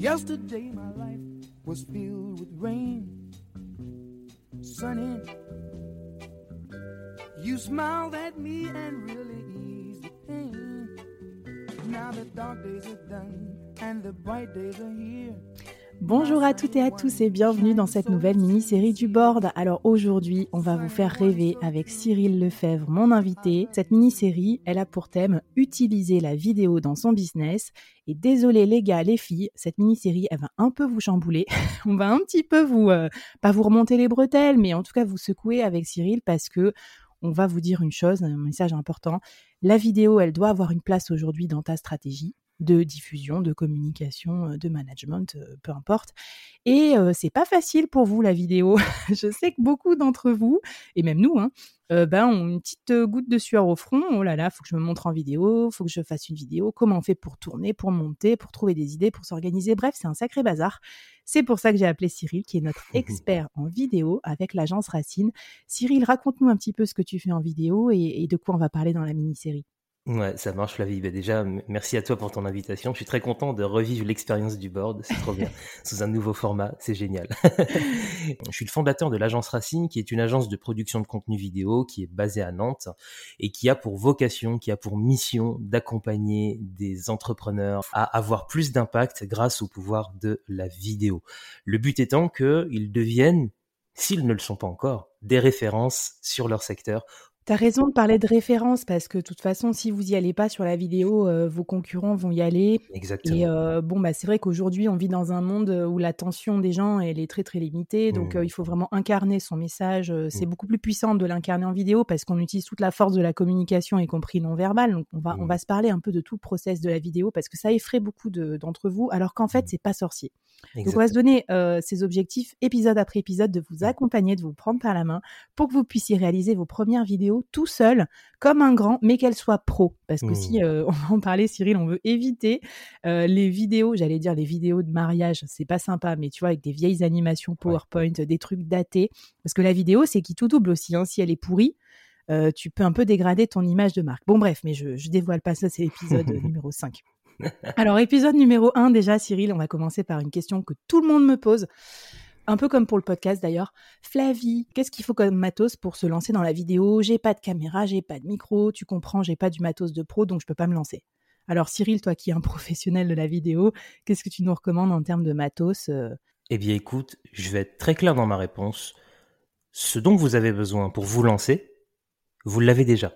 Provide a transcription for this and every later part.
Yesterday my life was filled with rain. Sunny. You smiled at me and really eased the pain. Now the dark days are done and the bright days are here. Bonjour à toutes et à tous et bienvenue dans cette nouvelle mini-série du board. Alors aujourd'hui, on va vous faire rêver avec Cyril Lefebvre, mon invité. Cette mini-série, elle a pour thème utiliser la vidéo dans son business. Et désolé les gars, les filles, cette mini-série, elle va un peu vous chambouler. on va un petit peu vous, euh, pas vous remonter les bretelles, mais en tout cas vous secouer avec Cyril parce que on va vous dire une chose, un message important. La vidéo, elle doit avoir une place aujourd'hui dans ta stratégie de diffusion, de communication, de management, peu importe. Et c'est pas facile pour vous la vidéo. je sais que beaucoup d'entre vous, et même nous, hein, ben, ont une petite goutte de sueur au front. Oh là là, faut que je me montre en vidéo, faut que je fasse une vidéo. Comment on fait pour tourner, pour monter, pour trouver des idées, pour s'organiser? Bref, c'est un sacré bazar. C'est pour ça que j'ai appelé Cyril, qui est notre expert en vidéo avec l'agence Racine. Cyril, raconte-nous un petit peu ce que tu fais en vidéo et de quoi on va parler dans la mini-série. Ouais, ça marche Flavie. Bah déjà, merci à toi pour ton invitation. Je suis très content de revivre l'expérience du board. C'est trop bien. Sous un nouveau format, c'est génial. je suis le fondateur de l'agence Racine, qui est une agence de production de contenu vidéo qui est basée à Nantes et qui a pour vocation, qui a pour mission d'accompagner des entrepreneurs à avoir plus d'impact grâce au pouvoir de la vidéo. Le but étant qu'ils deviennent s'ils ne le sont pas encore, des références sur leur secteur T'as raison de parler de référence parce que de toute façon, si vous y allez pas sur la vidéo, euh, vos concurrents vont y aller. Exactement. Et euh, bon, bah c'est vrai qu'aujourd'hui, on vit dans un monde où l'attention des gens elle est très très limitée, donc euh, mmh. il faut vraiment incarner son message. C'est mmh. beaucoup plus puissant de l'incarner en vidéo parce qu'on utilise toute la force de la communication, y compris non verbale. Donc on va on mmh. va se parler un peu de tout le process de la vidéo parce que ça effraie beaucoup d'entre vous, alors qu'en fait c'est pas sorcier. Donc on va se donner ces objectifs épisode après épisode de vous accompagner, de vous prendre par la main pour que vous puissiez réaliser vos premières vidéos tout seul, comme un grand, mais qu'elle soit pro. Parce que si, mmh. euh, on va en parler, Cyril, on veut éviter euh, les vidéos, j'allais dire les vidéos de mariage, c'est pas sympa, mais tu vois, avec des vieilles animations PowerPoint, des trucs datés. Parce que la vidéo, c'est qui tout double aussi. Hein. Si elle est pourrie, euh, tu peux un peu dégrader ton image de marque. Bon, bref, mais je, je dévoile pas ça, c'est l'épisode numéro 5. Alors, épisode numéro 1, déjà, Cyril, on va commencer par une question que tout le monde me pose un peu comme pour le podcast d'ailleurs. Flavie, qu'est-ce qu'il faut comme matos pour se lancer dans la vidéo? J'ai pas de caméra, j'ai pas de micro, tu comprends, j'ai pas du matos de pro, donc je peux pas me lancer. Alors Cyril, toi qui es un professionnel de la vidéo, qu'est-ce que tu nous recommandes en termes de matos euh? Eh bien écoute, je vais être très clair dans ma réponse. Ce dont vous avez besoin pour vous lancer, vous l'avez déjà.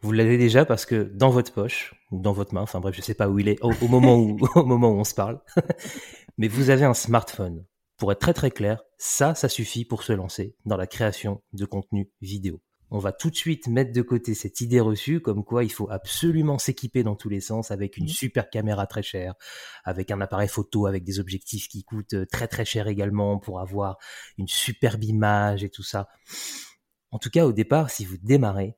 Vous l'avez déjà parce que dans votre poche, ou dans votre main, enfin bref, je sais pas où il est au moment où on se parle, mais vous avez un smartphone pour être très très clair, ça, ça suffit pour se lancer dans la création de contenu vidéo. On va tout de suite mettre de côté cette idée reçue comme quoi il faut absolument s'équiper dans tous les sens avec une mmh. super caméra très chère, avec un appareil photo avec des objectifs qui coûtent euh, très très cher également pour avoir une superbe image et tout ça. En tout cas, au départ, si vous démarrez,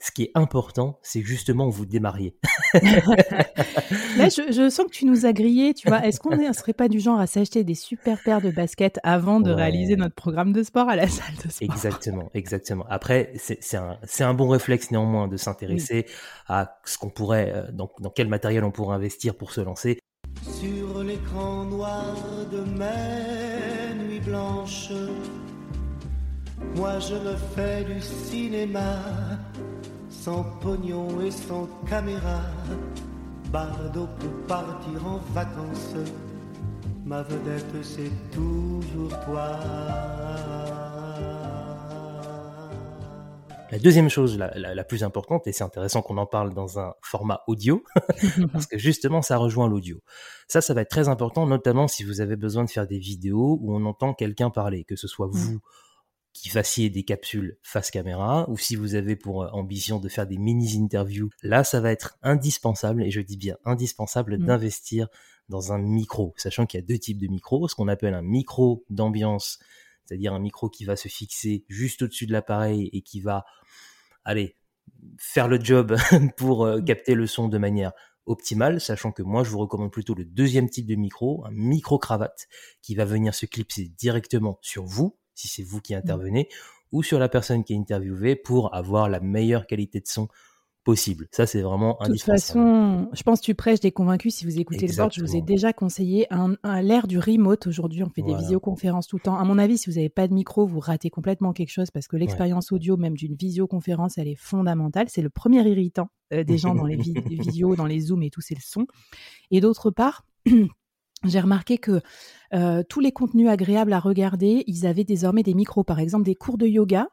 ce qui est important, c'est justement vous démarriez. Là, je, sens que tu nous as grillé, tu vois. Est-ce qu'on ne serait pas du genre à s'acheter des super paires de baskets avant de réaliser notre programme de sport à la salle de sport? Exactement, exactement. Après, c'est un, un, bon réflexe néanmoins de s'intéresser à ce qu'on pourrait, euh, dans, dans quel matériel on pourrait investir pour se lancer. Sur l'écran noir de mes nuits blanches, moi je me fais du cinéma sans pognon et sans caméra. Bardo peut partir en vacances. Ma vedette, c'est toujours toi. La deuxième chose, la, plus importante, et c'est intéressant qu'on en parle dans un format audio, parce que justement, ça rejoint l'audio. Ça, ça va être très important, notamment si vous avez besoin de faire des vidéos où on entend quelqu'un parler, que ce soit mm. vous qui fassiez des capsules face caméra, ou si vous avez pour euh, ambition de faire des mini-interviews, là, ça va être indispensable, et je dis bien indispensable, mmh. d'investir dans un micro, sachant qu'il y a deux types de micros, ce qu'on appelle un micro d'ambiance, c'est-à-dire un micro qui va se fixer juste au-dessus de l'appareil et qui va, aller faire le job pour euh, mmh. capter le son de manière optimale, sachant que moi je vous recommande plutôt le deuxième type de micro, un micro cravate qui va venir se clipser directement sur vous, si c'est vous qui mmh. intervenez, ou sur la personne qui est interviewée pour avoir la meilleure qualité de son possible. Ça, c'est vraiment indispensable. De toute façon, je pense que tu prêches des convaincus. Si vous écoutez le board, je vous ai déjà conseillé un, l'ère du remote. Aujourd'hui, on fait des visioconférences tout le temps. À mon avis, si vous n'avez pas de micro, vous ratez complètement quelque chose parce que l'expérience audio, même d'une visioconférence, elle est fondamentale. C'est le premier irritant euh, des gens dans les visios, dans les zooms et tout, c'est le son. Et d'autre part, j'ai remarqué que euh, tous les contenus agréables à regarder, ils avaient désormais des micros. Par exemple, des cours de yoga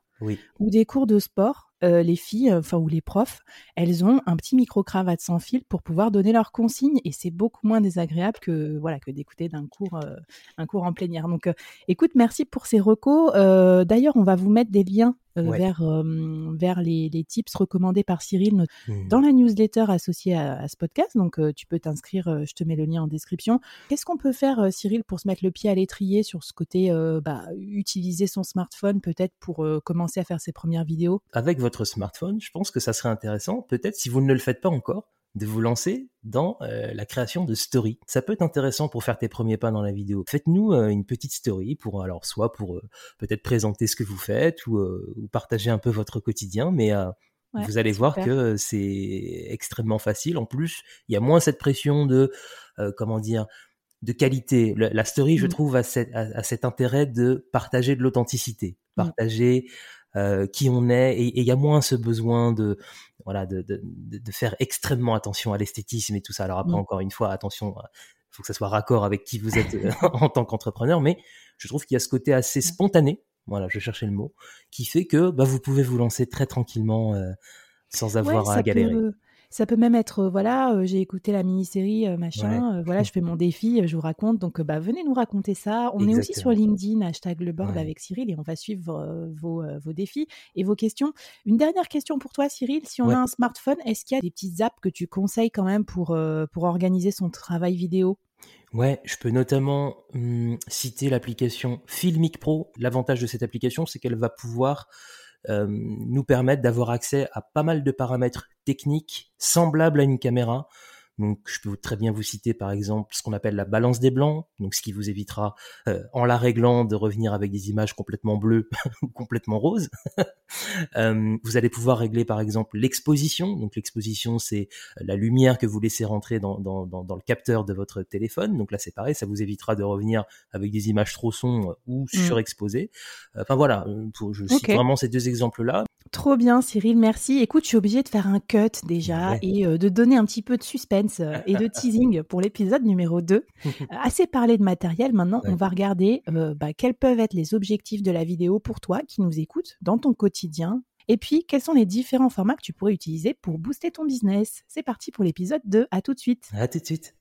ou des cours de sport euh, les filles, enfin ou les profs, elles ont un petit micro cravate sans fil pour pouvoir donner leurs consignes et c'est beaucoup moins désagréable que voilà que d'écouter d'un cours euh, un cours en plénière. Donc, euh, écoute, merci pour ces recos. D'ailleurs, on va vous mettre des liens vers vers les, tips recommandés par Cyril mmh. dans la newsletter associée à, ce podcast. Donc, tu peux t'inscrire. je te mets le lien en description. Qu'est-ce qu'on peut faire, Cyril, pour se mettre le pied à l'étrier sur ce côté, bah, utiliser son smartphone peut-être pour commencer à faire ses premières vidéos? Avec votre smartphone, je pense que ça serait intéressant, peut-être si vous ne le faites pas encore, de vous lancer dans euh, la création de stories. Ça peut être intéressant pour faire tes premiers pas dans la vidéo. Faites-nous euh, une petite story pour alors soit pour euh, peut-être présenter ce que vous faites ou, partager un peu votre quotidien, mais vous allez voir que c'est extrêmement facile. En plus, il y a moins cette pression de comment dire de qualité. La, story, je mmh. trouve, a, cet intérêt de partager de l'authenticité, mmh. partager euh, qui on est et il y a moins ce besoin de voilà de, de, de faire extrêmement attention à l'esthétisme et tout ça. Alors après encore une fois attention, il euh, faut que ça soit raccord avec qui vous êtes euh, en tant qu'entrepreneur, mais je trouve qu'il y a ce côté assez spontané, voilà, je cherchais le mot, qui fait que bah, vous pouvez vous lancer très tranquillement sans avoir à galérer. Ça peut même être, voilà, j'ai écouté la mini-série, machin, voilà, je fais mon défi, je vous raconte. Donc, bah, venez nous raconter ça. On est aussi sur LinkedIn, hashtag le board avec Cyril, et on va suivre vos, vos, défis et vos questions. Une dernière question pour toi, Cyril. Si on a un smartphone, est-ce qu'il y a des petites apps que tu conseilles quand même pour, pour organiser son travail vidéo? Ouais, je peux notamment mmh, citer l'application Filmic Pro. L'avantage de cette application, c'est qu'elle va pouvoir euh, nous permettent d'avoir accès à pas mal de paramètres techniques semblables à une caméra, donc, je peux très bien vous citer par exemple ce qu'on appelle la balance des blancs, donc ce qui vous évitera, euh, en la réglant, de revenir avec des images complètement bleues ou complètement roses. euh, vous allez pouvoir régler par exemple l'exposition. Donc, l'exposition, c'est la lumière que vous laissez rentrer dans, dans, dans, dans, le capteur de votre téléphone. Donc là, c'est pareil, ça vous évitera de revenir avec des images trop sombres ou mmh. surexposées. Enfin voilà, je cite vraiment ces deux exemples-là. Trop bien, Cyril, merci. Écoute, je suis obligée de faire un cut déjà et euh, de donner un petit peu de suspense euh, et de teasing pour l'épisode numéro 2. assez parlé de matériel, maintenant on va regarder euh, bah, quels peuvent être les objectifs de la vidéo pour toi qui nous écoutes dans ton Et puis, quels sont les différents formats que tu pourrais utiliser pour booster ton business? C'est parti pour l'épisode 2. À tout de suite. À tout de suite.